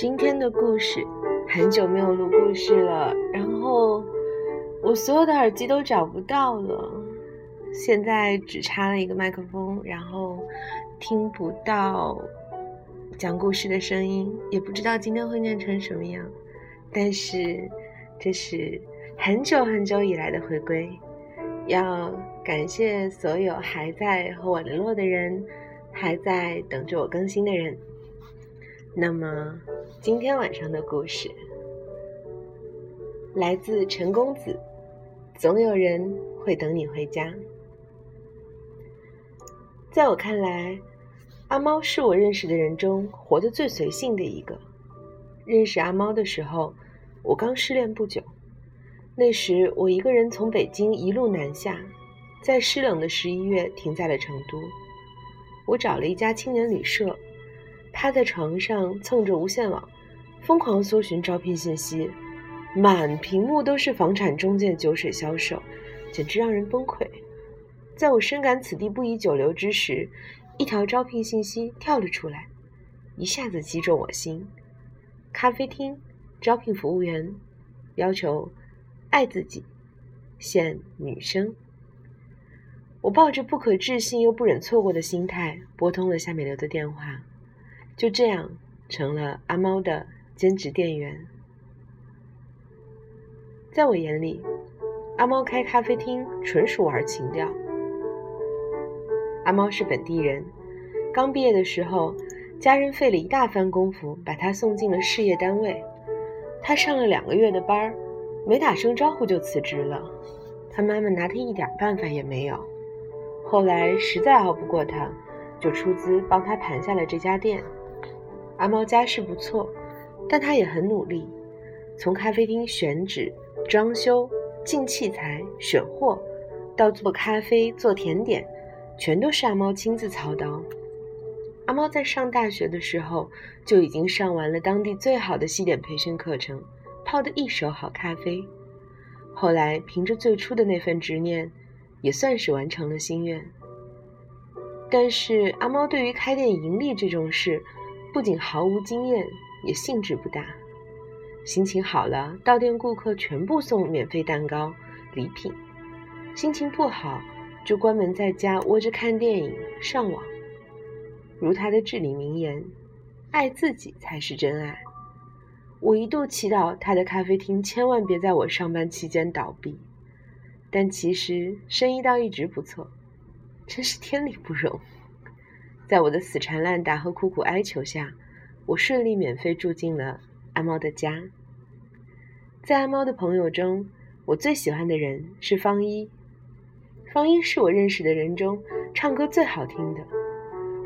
今天的故事很久没有录故事了，然后我所有的耳机都找不到了，现在只插了一个麦克风，然后听不到讲故事的声音，也不知道今天会念成什么样。但是这是很久很久以来的回归，要感谢所有还在和我联络的人，还在等着我更新的人。那么，今天晚上的故事来自陈公子。总有人会等你回家。在我看来，阿猫是我认识的人中活得最随性的一个。认识阿猫的时候，我刚失恋不久。那时，我一个人从北京一路南下，在湿冷的十一月停在了成都。我找了一家青年旅社。趴在床上蹭着无线网，疯狂搜寻招聘信息，满屏幕都是房产中介、酒水销售，简直让人崩溃。在我深感此地不宜久留之时，一条招聘信息跳了出来，一下子击中我心：咖啡厅招聘服务员，要求爱自己，限女生。我抱着不可置信又不忍错过的心态，拨通了下面留的电话。就这样成了阿猫的兼职店员。在我眼里，阿猫开咖啡厅纯属玩情调。阿猫是本地人，刚毕业的时候，家人费了一大番功夫把他送进了事业单位。他上了两个月的班，没打声招呼就辞职了。他妈妈拿他一点办法也没有。后来实在熬不过他，就出资帮他盘下了这家店。阿猫家世不错，但他也很努力。从咖啡厅选址、装修、进器材、选货，到做咖啡、做甜点，全都是阿猫亲自操刀。阿猫在上大学的时候就已经上完了当地最好的西点培训课程，泡的一手好咖啡。后来凭着最初的那份执念，也算是完成了心愿。但是阿猫对于开店盈利这种事，不仅毫无经验，也兴致不大。心情好了，到店顾客全部送免费蛋糕、礼品；心情不好，就关门在家窝着看电影、上网。如他的至理名言：“爱自己才是真爱。”我一度祈祷他的咖啡厅千万别在我上班期间倒闭，但其实生意倒一直不错，真是天理不容。在我的死缠烂打和苦苦哀求下，我顺利免费住进了阿猫的家。在阿猫的朋友中，我最喜欢的人是方一。方一是我认识的人中唱歌最好听的。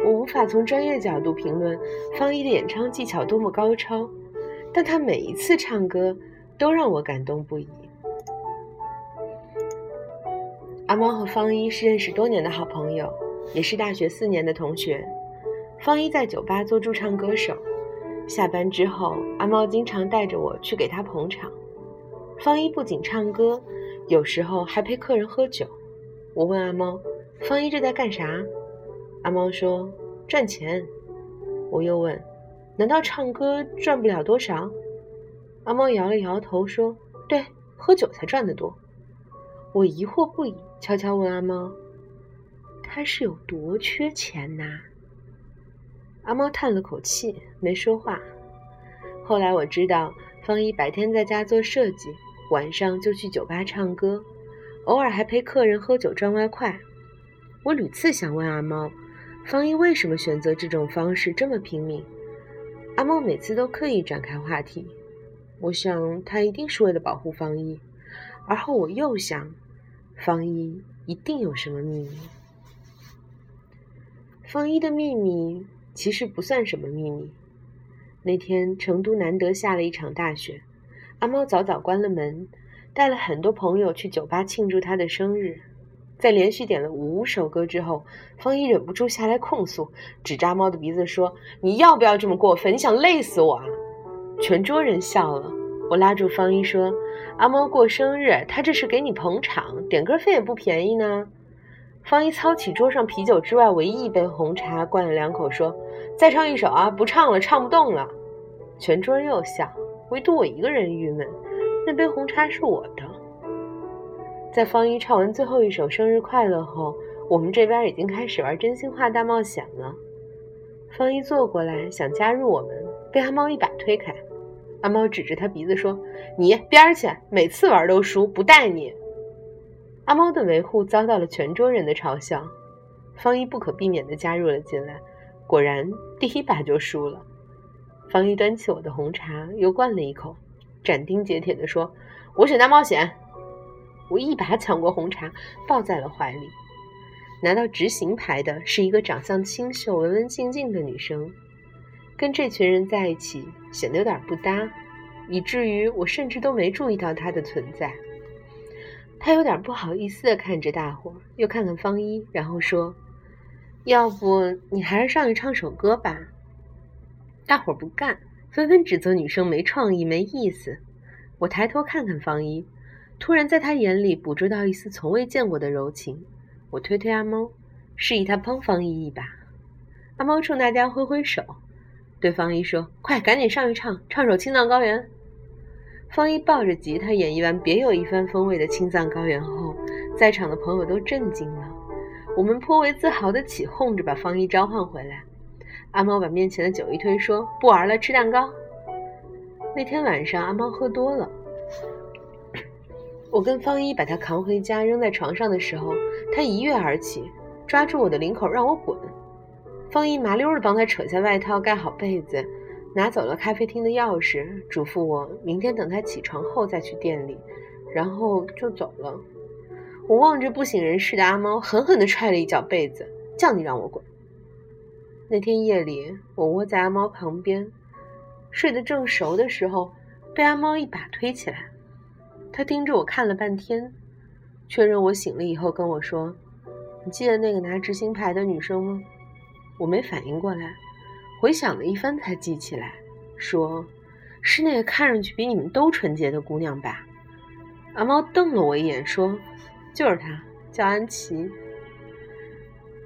我无法从专业角度评论方一的演唱技巧多么高超，但他每一次唱歌都让我感动不已。阿猫和方一是认识多年的好朋友。也是大学四年的同学，方一在酒吧做驻唱歌手。下班之后，阿猫经常带着我去给他捧场。方一不仅唱歌，有时候还陪客人喝酒。我问阿猫：“方一这在干啥？”阿猫说：“赚钱。”我又问：“难道唱歌赚不了多少？”阿猫摇了摇头说：“对，喝酒才赚得多。”我疑惑不已，悄悄问阿猫。他是有多缺钱呐？阿猫叹了口气，没说话。后来我知道，方一白天在家做设计，晚上就去酒吧唱歌，偶尔还陪客人喝酒赚外快。我屡次想问阿猫，方一为什么选择这种方式这么拼命？阿猫每次都刻意转开话题。我想他一定是为了保护方一，而后我又想，方一一定有什么秘密。方一的秘密其实不算什么秘密。那天成都难得下了一场大雪，阿猫早早关了门，带了很多朋友去酒吧庆祝他的生日。在连续点了五首歌之后，方一忍不住下来控诉，指着阿猫的鼻子说：“你要不要这么过分？你想累死我啊！”全桌人笑了。我拉住方一说：“阿猫过生日，他这是给你捧场，点歌费也不便宜呢。”方一操起桌上啤酒之外唯一一杯红茶，灌了两口，说：“再唱一首啊！不唱了，唱不动了。”全桌又笑，唯独我一个人郁闷。那杯红茶是我的。在方一唱完最后一首生日快乐后，我们这边已经开始玩真心话大冒险了。方一坐过来想加入我们，被阿猫一把推开。阿猫指着他鼻子说：“你边儿去，每次玩都输，不带你。”阿猫的维护遭到了全桌人的嘲笑。方一不可避免地加入了进来，果然第一把就输了。方一端起我的红茶，又灌了一口，斩钉截铁地说：“我选大冒险。”我一把抢过红茶，抱在了怀里。拿到执行牌的是一个长相清秀、文文静静的女生，跟这群人在一起显得有点不搭，以至于我甚至都没注意到她的存在。他有点不好意思地看着大伙，又看看方一，然后说：“要不你还是上去唱首歌吧。”大伙不干，纷纷指责女生没创意、没意思。我抬头看看方一。突然，在他眼里捕捉到一丝从未见过的柔情。我推推阿猫，示意他帮方一一把。阿猫冲大家挥挥手，对方一说：“快，赶紧上去唱，唱首《青藏高原》。”方一抱着吉他演绎完别有一番风味的《青藏高原》后，在场的朋友都震惊了。我们颇为自豪地起哄着把方一召唤回来。阿猫把面前的酒一推，说：“不玩了，吃蛋糕。”那天晚上，阿猫喝多了。我跟方一把他扛回家，扔在床上的时候，他一跃而起，抓住我的领口让我滚。方一麻溜的帮他扯下外套，盖好被子，拿走了咖啡厅的钥匙，嘱咐我明天等他起床后再去店里，然后就走了。我望着不省人事的阿猫，狠狠地踹了一脚被子，叫你让我滚。那天夜里，我窝在阿猫旁边，睡得正熟的时候，被阿猫一把推起来。他盯着我看了半天，确认我醒了以后跟我说：“你记得那个拿执行牌的女生吗？”我没反应过来，回想了一番才记起来，说：“是那个看上去比你们都纯洁的姑娘吧？”阿猫瞪了我一眼，说：“就是她，叫安琪。”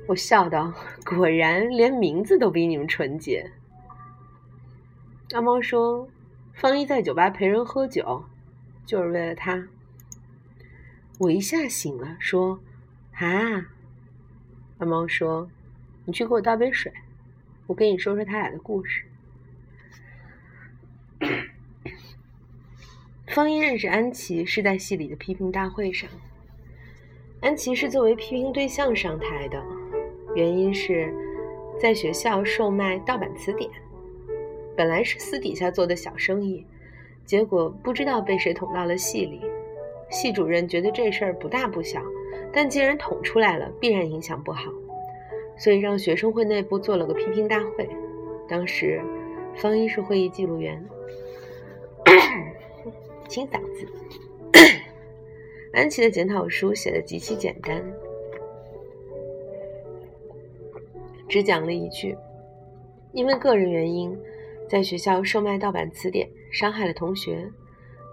我笑道：“果然，连名字都比你们纯洁。”阿猫说：“方一在酒吧陪人喝酒。”就是为了他，我一下醒了，说：“啊！”阿猫说：“你去给我倒杯水，我跟你说说他俩的故事。”方一认识安琪是在戏里的批评大会上，安琪是作为批评对象上台的，原因是在学校售卖盗版词典，本来是私底下做的小生意。结果不知道被谁捅到了戏里，系主任觉得这事儿不大不小，但既然捅出来了，必然影响不好，所以让学生会内部做了个批评大会。当时，方一是会议记录员，清嗓子。安琪的检讨书写的极其简单，只讲了一句：因为个人原因，在学校售卖盗版词典。伤害了同学，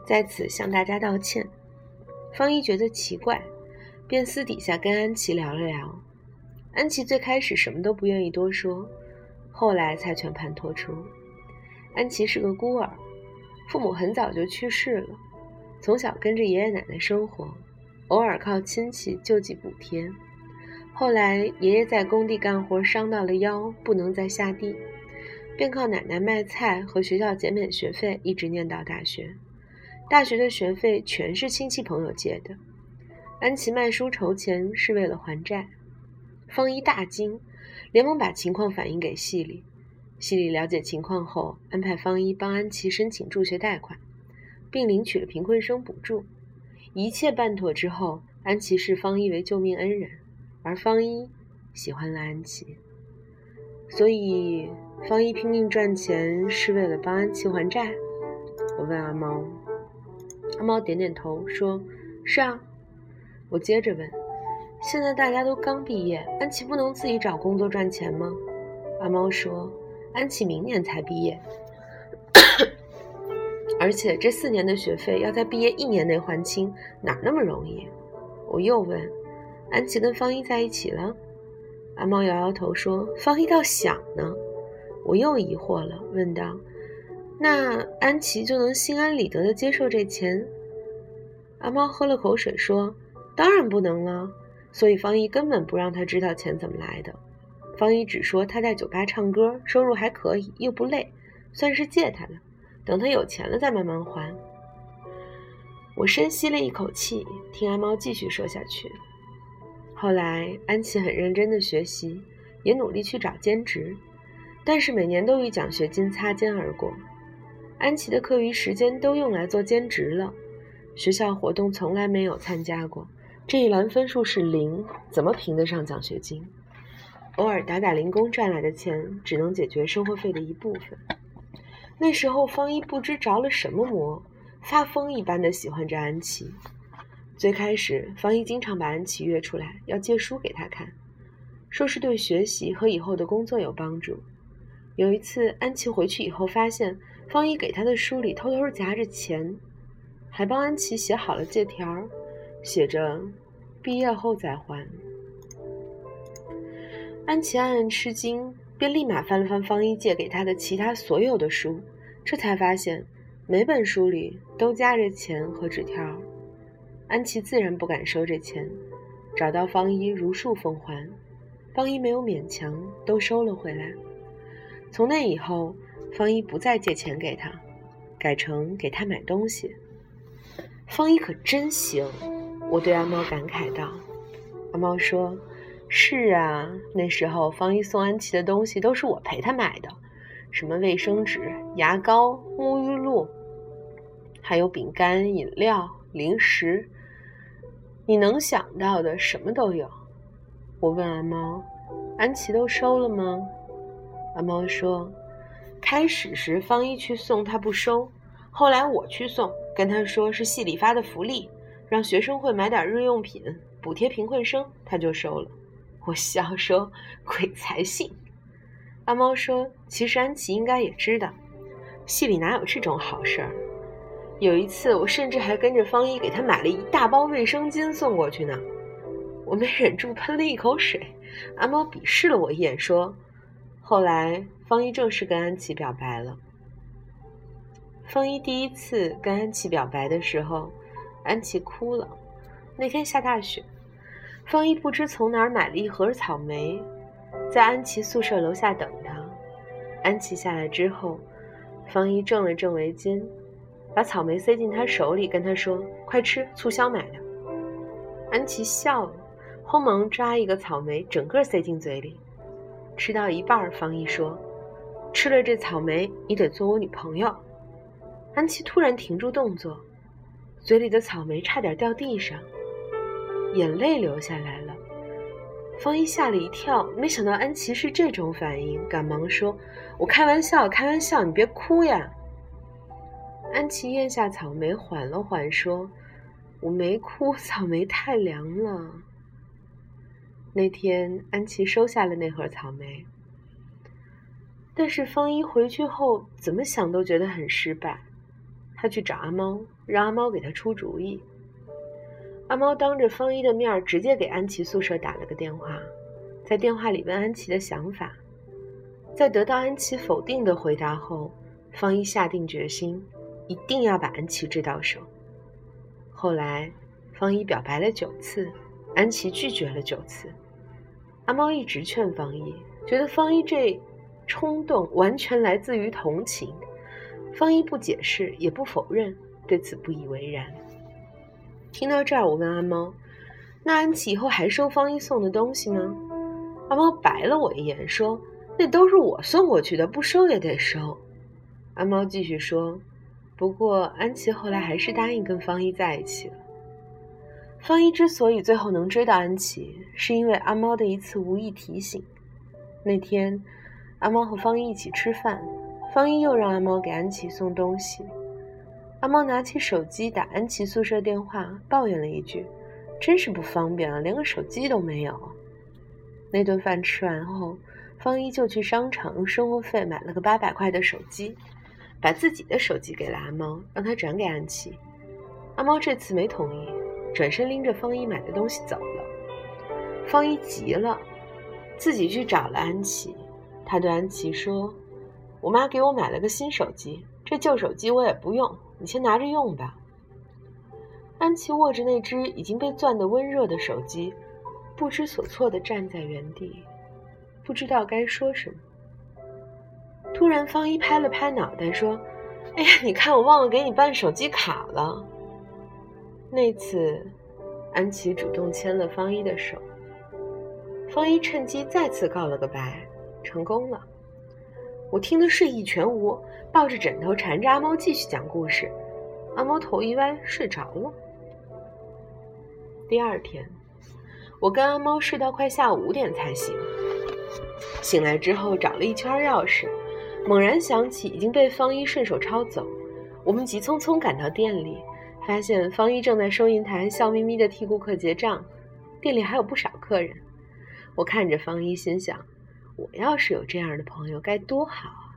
在此向大家道歉。方一觉得奇怪，便私底下跟安琪聊了聊。安琪最开始什么都不愿意多说，后来才全盘托出。安琪是个孤儿，父母很早就去世了，从小跟着爷爷奶奶生活，偶尔靠亲戚救济补贴。后来爷爷在工地干活伤到了腰，不能再下地。便靠奶奶卖菜和学校减免学费，一直念到大学。大学的学费全是亲戚朋友借的。安琪卖书筹钱是为了还债。方一大惊，连忙把情况反映给系里。系里了解情况后，安排方一帮安琪申请助学贷款，并领取了贫困生补助。一切办妥之后，安琪视方一为救命恩人，而方一喜欢了安琪。所以，方一拼命赚钱是为了帮安琪还债。我问阿猫，阿猫点点头说：“是啊。”我接着问：“现在大家都刚毕业，安琪不能自己找工作赚钱吗？”阿猫说：“安琪明年才毕业，而且这四年的学费要在毕业一年内还清，哪那么容易？”我又问：“安琪跟方一在一起了？”阿猫摇摇头说：“方一倒想呢。”我又疑惑了，问道：“那安琪就能心安理得的接受这钱？阿猫喝了口水说：“当然不能了。”所以方一根本不让他知道钱怎么来的。方一只说他在酒吧唱歌，收入还可以，又不累，算是借他的。等他有钱了再慢慢还。我深吸了一口气，听阿猫继续说下去。后来安琪很认真的学习，也努力去找兼职，但是每年都与奖学金擦肩而过。安琪的课余时间都用来做兼职了，学校活动从来没有参加过。这一栏分数是零，怎么评得上奖学金？偶尔打打零工赚来的钱，只能解决生活费的一部分。那时候，方一不知着了什么魔，发疯一般的喜欢着安琪。最开始，方一经常把安琪约出来，要借书给他看，说是对学习和以后的工作有帮助。有一次，安琪回去以后，发现方一给他的书里偷偷夹着钱，还帮安琪写好了借条，写着“毕业后再还”。安琪暗暗吃惊，便立马翻了翻方一借给他的其他所有的书，这才发现每本书里都夹着钱和纸条。安琪自然不敢收这钱，找到方一如数奉还。方一没有勉强，都收了回来。从那以后，方一不再借钱给他，改成给他买东西。方一可真行，我对阿猫感慨道。阿猫说。是啊，那时候方一送安琪的东西都是我陪他买的，什么卫生纸、牙膏、沐浴露，还有饼干、饮料、零食，你能想到的什么都有。我问阿猫：“安琪都收了吗？”阿猫说：“开始时方一去送他不收，后来我去送，跟他说是系里发的福利，让学生会买点日用品补贴贫困生，他就收了。”我笑说：“鬼才信！”阿猫说：“其实安琪应该也知道，戏里哪有这种好事儿？有一次，我甚至还跟着方一给他买了一大包卫生巾送过去呢。”我没忍住喷了一口水。阿猫鄙视了我一眼，说：“后来方一正式跟安琪表白了。方一第一次跟安琪表白的时候，安琪哭了。那天下大雪。”方一不知从哪儿买了一盒草莓，在安琪宿舍楼下等他。安琪下来之后，方一正了正围巾，把草莓塞进他手里，跟他说：“快吃，促销买的。”安琪笑了，慌忙抓一个草莓，整个塞进嘴里。吃到一半，方一说：“吃了这草莓，你得做我女朋友。”安琪突然停住动作，嘴里的草莓差点掉地上。眼泪流下来了，方一吓了一跳，没想到安琪是这种反应，赶忙说：“我开玩笑，开玩笑，你别哭呀。”安琪咽下草莓，缓了缓，说：“我没哭，草莓太凉了。”那天，安琪收下了那盒草莓，但是方一回去后怎么想都觉得很失败，他去找阿猫，让阿猫给他出主意。阿猫当着方一的面直接给安琪宿舍打了个电话，在电话里问安琪的想法，在得到安琪否定的回答后，方一下定决心，一定要把安琪追到手。后来，方一表白了九次，安琪拒绝了九次。阿猫一直劝方一，觉得方一这冲动完全来自于同情。方一不解释，也不否认，对此不以为然。听到这儿，我问阿猫：“那安琪以后还收方一送的东西吗？”阿猫白了我一眼，说：“那都是我送过去的，不收也得收。”阿猫继续说：“不过安琪后来还是答应跟方一在一起了。方一之所以最后能追到安琪，是因为阿猫的一次无意提醒。那天，阿猫和方一一起吃饭，方一又让阿猫给安琪送东西。”阿猫拿起手机打安琪宿舍电话，抱怨了一句：“真是不方便啊，连个手机都没有。”那顿饭吃完后，方一就去商场用生活费买了个八百块的手机，把自己的手机给了阿猫，让他转给安琪。阿猫这次没同意，转身拎着方一买的东西走了。方一急了，自己去找了安琪。他对安琪说：“我妈给我买了个新手机。”这旧手机我也不用，你先拿着用吧。安琪握着那只已经被攥得温热的手机，不知所措地站在原地，不知道该说什么。突然，方一拍了拍脑袋，说：“哎呀，你看，我忘了给你办手机卡了。”那次，安琪主动牵了方一的手，方一趁机再次告了个白，成功了。我听得睡意全无，抱着枕头缠着阿猫继续讲故事。阿猫头一歪，睡着了。第二天，我跟阿猫睡到快下午五点才醒。醒来之后，找了一圈钥匙。猛然想起已经被方一顺手抄走，我们急匆匆赶到店里，发现方一正在收银台笑眯眯地替顾客结账，店里还有不少客人。我看着方一，心想：我要是有这样的朋友该多好啊！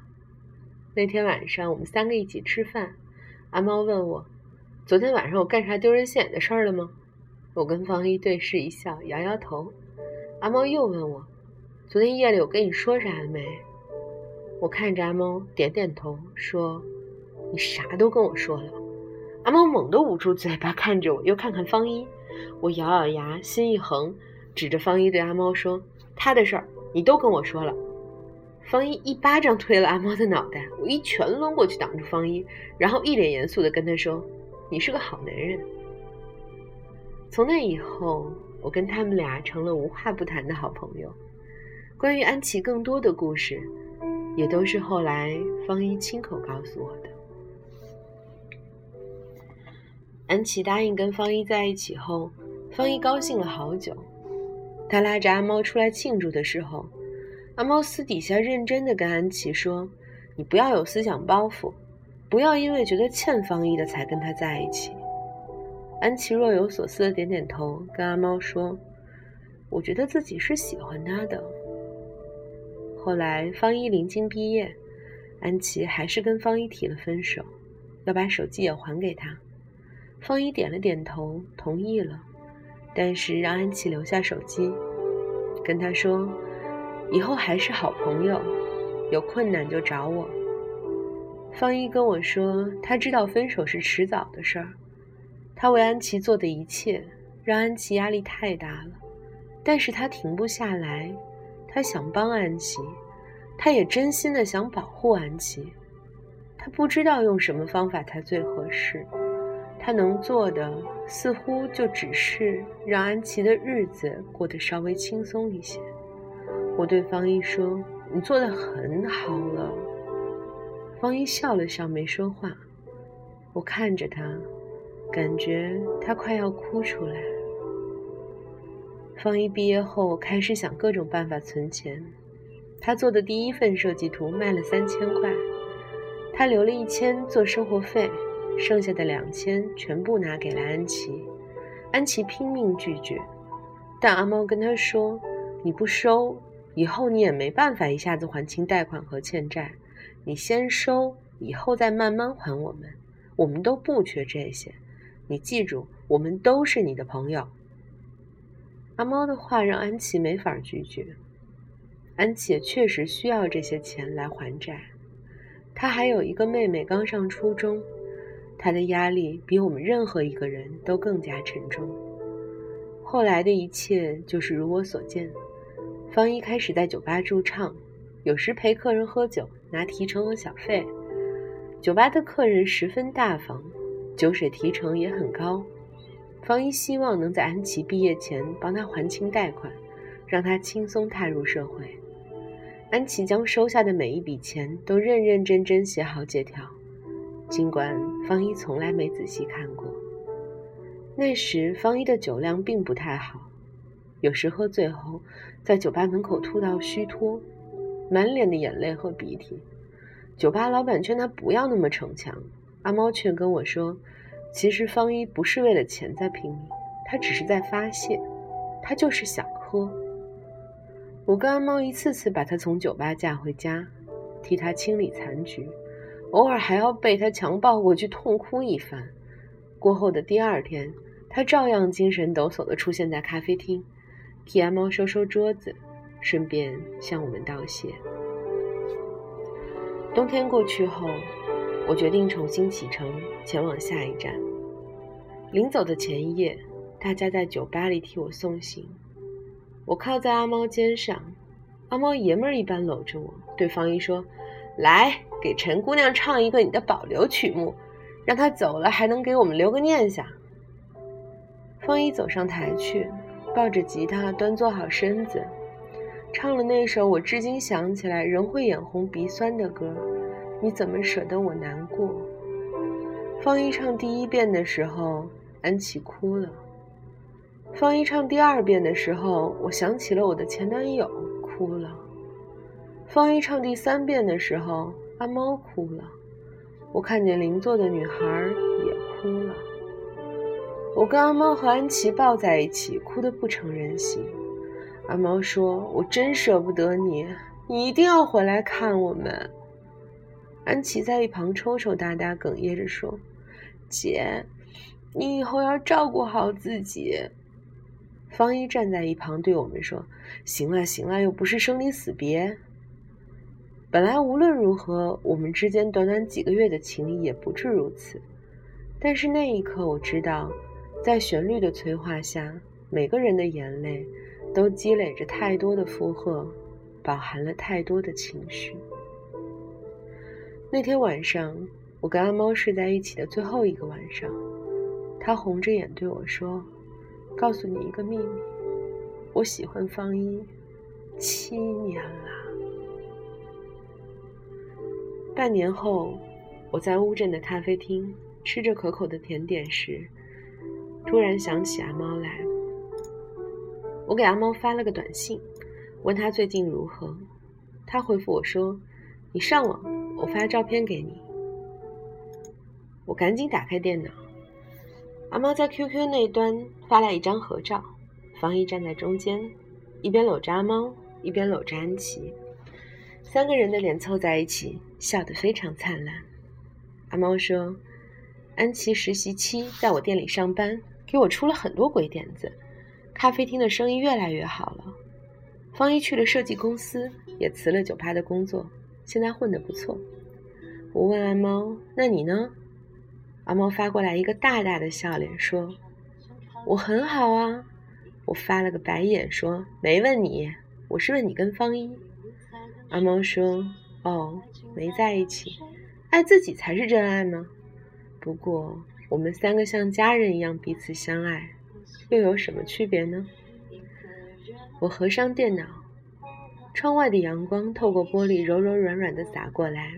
那天晚上我们三个一起吃饭，阿猫问我：“昨天晚上我干啥丢人现眼的事儿了吗？”我跟方一对视一笑，摇摇头。阿猫又问我：“昨天夜里我跟你说啥了没？”我看着阿猫，点点头，说：“你啥都跟我说了。”阿猫猛地捂住嘴巴，看着我，又看看方一。我咬咬牙，心一横，指着方一对阿猫说：“他的事儿你都跟我说了。”方一一巴掌推了阿猫的脑袋，我一拳抡过去挡住方一，然后一脸严肃地跟他说：“你是个好男人。”从那以后，我跟他们俩成了无话不谈的好朋友。关于安琪更多的故事。也都是后来方一亲口告诉我的。安琪答应跟方一在一起后，方一高兴了好久。他拉着阿猫出来庆祝的时候，阿猫私底下认真的跟安琪说：“你不要有思想包袱，不要因为觉得欠方一的才跟他在一起。”安琪若有所思的点点头，跟阿猫说：“我觉得自己是喜欢他的。”后来，方一临近毕业，安琪还是跟方一提了分手，要把手机也还给他。方一点了点头，同意了，但是让安琪留下手机，跟他说：“以后还是好朋友，有困难就找我。”方一跟我说，他知道分手是迟早的事儿，他为安琪做的一切让安琪压力太大了，但是他停不下来。他想帮安琪，他也真心的想保护安琪。他不知道用什么方法才最合适，他能做的似乎就只是让安琪的日子过得稍微轻松一些。我对方一说：“你做的很好了。”方一笑了笑，没说话。我看着他，感觉他快要哭出来。方一毕业后开始想各种办法存钱，他做的第一份设计图卖了三千块，他留了一千做生活费，剩下的两千全部拿给了安琪。安琪拼命拒绝，但阿猫跟他说：“你不收，以后你也没办法一下子还清贷款和欠债，你先收，以后再慢慢还我们，我们都不缺这些，你记住，我们都是你的朋友。”阿猫的话让安琪没法拒绝，安琪确实需要这些钱来还债。她还有一个妹妹刚上初中，他的压力比我们任何一个人都更加沉重。后来的一切就是如我所见，方一开始在酒吧驻唱，有时陪客人喝酒，拿提成和小费。酒吧的客人十分大方，酒水提成也很高。方一希望能在安琪毕业前帮他还清贷款，让他轻松踏入社会。安琪将收下的每一笔钱都认认真真写好借条，尽管方一从来没仔细看过。那时方一的酒量并不太好，有时喝醉后在酒吧门口吐到虚脱，满脸的眼泪和鼻涕。酒吧老板劝他不要那么逞强，阿猫却跟我说。其实方一不是为了钱在拼命，他只是在发泄，他就是想喝。我跟阿猫一次次把他从酒吧架回家，替他清理残局，偶尔还要被他强抱过去痛哭一番。过后的第二天，他照样精神抖擞地出现在咖啡厅，替阿猫收收桌子，顺便向我们道谢。冬天过去后。我决定重新启程，前往下一站。临走的前一夜，大家在酒吧里替我送行。我靠在阿猫肩上，阿猫爷们儿一般搂着我，对方一说：“来，给陈姑娘唱一个你的保留曲目，让她走了还能给我们留个念想。”方一走上台去，抱着吉他，端坐好身子，唱了那首我至今想起来仍会眼红鼻酸的歌。你怎么舍得我难过？方一唱第一遍的时候，安琪哭了。方一唱第二遍的时候，我想起了我的前男友，哭了。方一唱第三遍的时候，阿猫哭了。我看见邻座的女孩也哭了。我跟阿猫和安琪抱在一起，哭得不成人形。阿猫说：“我真舍不得你，你一定要回来看我们。”安琪在一旁抽抽搭搭，哽咽着说：“姐，你以后要照顾好自己。”方一站在一旁对我们说：“行了行了，又不是生离死别。本来无论如何，我们之间短短几个月的情谊也不至如此。但是那一刻，我知道，在旋律的催化下，每个人的眼泪都积累着太多的负荷，饱含了太多的情绪。”那天晚上，我跟阿猫睡在一起的最后一个晚上，他红着眼对我说：“告诉你一个秘密，我喜欢方一七年了。”半年后，我在乌镇的咖啡厅吃着可口的甜点时，突然想起阿猫来。我给阿猫发了个短信，问他最近如何。他回复我说：“你上网。”我发照片给你，我赶紧打开电脑。阿猫在 QQ 那端发来一张合照，方一站在中间，一边搂着阿猫，一边搂着安琪，三个人的脸凑在一起，笑得非常灿烂。阿猫说：“安琪实习期在我店里上班，给我出了很多鬼点子，咖啡厅的生意越来越好了。方一去了设计公司，也辞了酒吧的工作。”现在混得不错，我问阿猫：“那你呢？”阿猫发过来一个大大的笑脸，说：“我很好啊。”我发了个白眼，说：“没问你，我是问你跟方一。”阿猫说：“哦，没在一起，爱自己才是真爱吗？不过我们三个像家人一样彼此相爱，又有什么区别呢？”我合上电脑。窗外的阳光透过玻璃，柔柔软软的洒过来，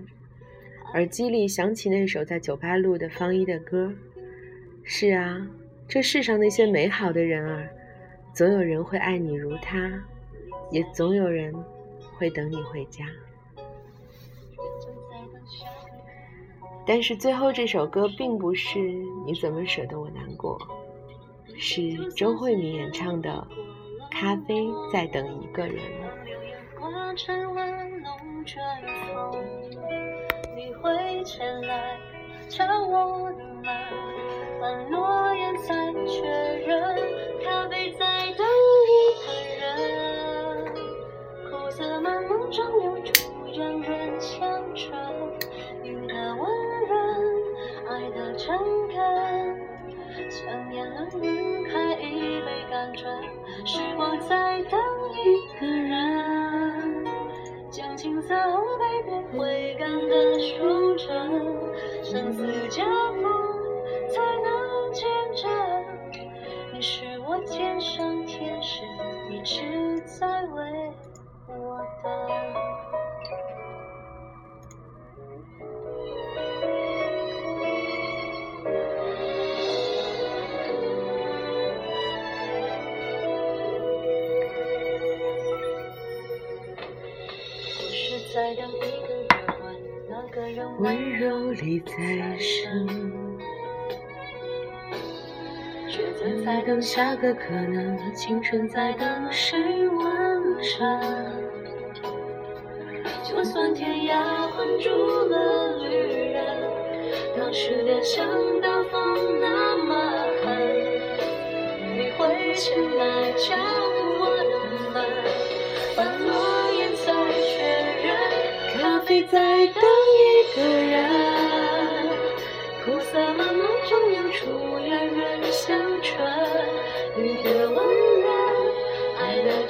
耳机里响起那首在酒吧录的方一的歌。是啊，这世上那些美好的人儿，总有人会爱你如他，也总有人会等你回家。但是最后这首歌并不是你怎么舍得我难过，是周慧敏演唱的《咖啡在等一个人》。晨温浓春风，你会前来敲我的门，翻落叶才确认，咖啡在等一个人。苦涩满梦中有种冉在深，抉择在等下个可能，青春在等谁完成。就算天涯困住了旅人，当失恋像大风那么狠，你会前来敲我的门，把诺言再确认，咖啡在等一。个人。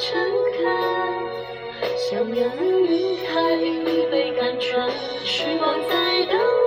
盛开，像眼泪晕开，被感穿，时光在倒。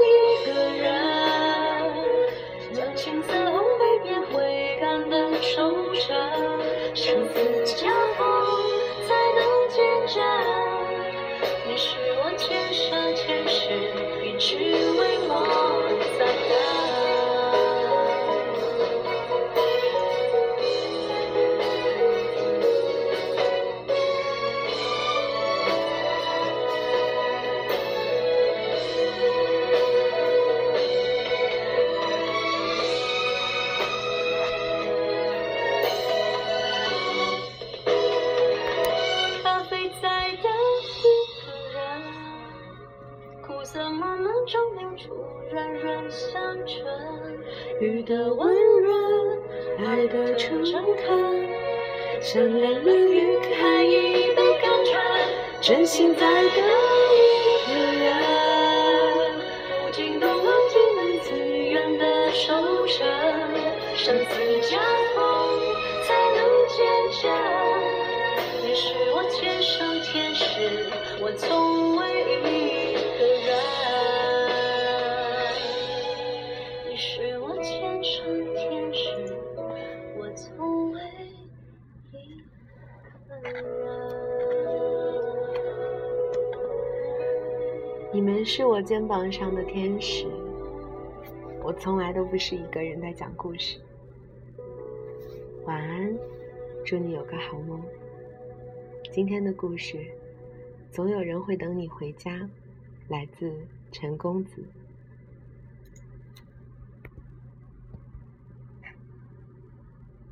动了金门自愿的守着，生死夹是我肩膀上的天使，我从来都不是一个人在讲故事。晚安，祝你有个好梦。今天的故事，总有人会等你回家，来自陈公子。